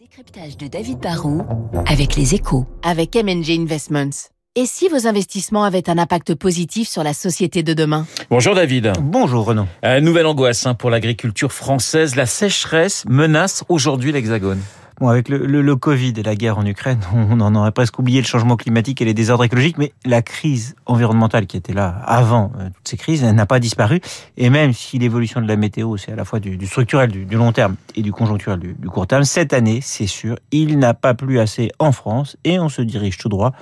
Décryptage de David Barrault avec les échos. Avec MNG Investments. Et si vos investissements avaient un impact positif sur la société de demain? Bonjour David. Bonjour Renaud. Euh, nouvelle angoisse hein, pour l'agriculture française. La sécheresse menace aujourd'hui l'Hexagone. Bon, avec le, le, le, Covid et la guerre en Ukraine, on en aurait presque oublié le changement climatique et les désordres écologiques, mais la crise environnementale qui était là avant euh, toutes ces crises n'a pas disparu. Et même si l'évolution de la météo, c'est à la fois du, du structurel, du, du, long terme et du conjoncturel, du, du court terme, cette année, c'est sûr, il n'a pas plu assez en France et on se dirige tout droit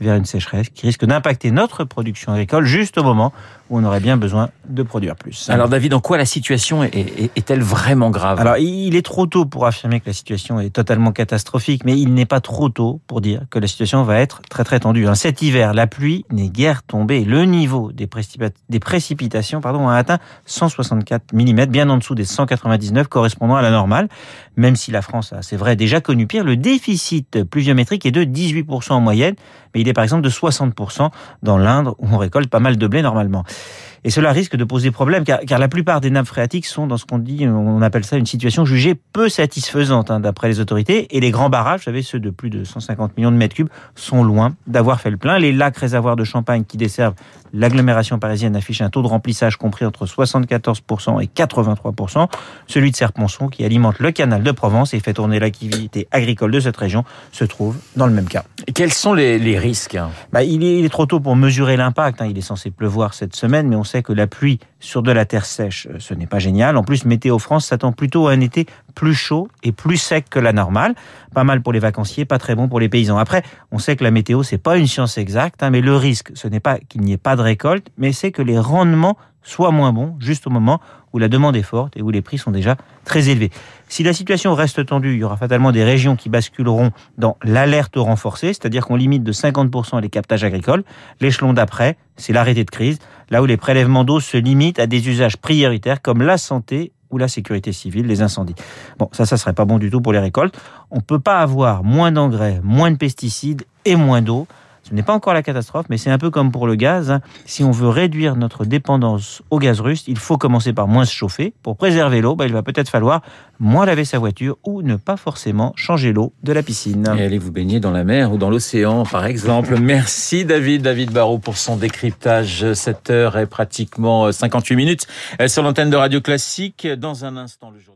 vers une sécheresse qui risque d'impacter notre production agricole juste au moment où on aurait bien besoin de produire plus. Alors David, en quoi la situation est-elle vraiment grave? Alors il est trop tôt pour affirmer que la situation est totalement catastrophique, mais il n'est pas trop tôt pour dire que la situation va être très très tendue. Hein. Cet hiver, la pluie n'est guère tombée. Le niveau des précipitations pardon, a atteint 164 mm, bien en dessous des 199 correspondant à la normale. Même si la France a, c'est vrai, déjà connu pire, le déficit pluviométrique est de 18% en moyenne, mais il est par exemple de 60% dans l'Indre où on récolte pas mal de blé normalement. Et cela risque de poser problème car, la plupart des nappes phréatiques sont dans ce qu'on dit, on appelle ça une situation jugée peu satisfaisante hein, d'après les autorités. Et les grands barrages, vous savez, ceux de plus de 150 millions de mètres cubes, sont loin d'avoir fait le plein. Les lacs réservoirs de Champagne qui desservent l'agglomération parisienne affichent un taux de remplissage compris entre 74% et 83%. Celui de Serponçon qui alimente le canal de Provence et fait tourner l'activité agricole de cette région se trouve dans le même cas. Quels sont les, risques bah, il, est, trop tôt pour mesurer l'impact. Hein. Il est censé pleuvoir cette semaine, mais on sait que la pluie sur de la terre sèche, ce n'est pas génial. En plus, Météo France s'attend plutôt à un été plus chaud et plus sec que la normale. Pas mal pour les vacanciers, pas très bon pour les paysans. Après, on sait que la météo, c'est pas une science exacte, hein, mais le risque, ce n'est pas qu'il n'y ait pas de récolte, mais c'est que les rendements soient moins bons juste au moment où la demande est forte et où les prix sont déjà très élevés. Si la situation reste tendue, il y aura fatalement des régions qui basculeront dans l'alerte renforcée, c'est-à-dire qu'on limite de 50% les captages agricoles. L'échelon d'après, c'est l'arrêté de crise, là où les prélèvements d'eau se limitent à des usages prioritaires comme la santé ou la sécurité civile, les incendies. Bon, ça, ça serait pas bon du tout pour les récoltes. On peut pas avoir moins d'engrais, moins de pesticides et moins d'eau. Ce n'est pas encore la catastrophe, mais c'est un peu comme pour le gaz. Si on veut réduire notre dépendance au gaz russe, il faut commencer par moins se chauffer. Pour préserver l'eau, bah, il va peut-être falloir moins laver sa voiture ou ne pas forcément changer l'eau de la piscine. Et allez vous baigner dans la mer ou dans l'océan, par exemple. Merci David, David Barrault pour son décryptage. 7 heures et pratiquement 58 minutes sur l'antenne de Radio Classique. Dans un instant, le journal.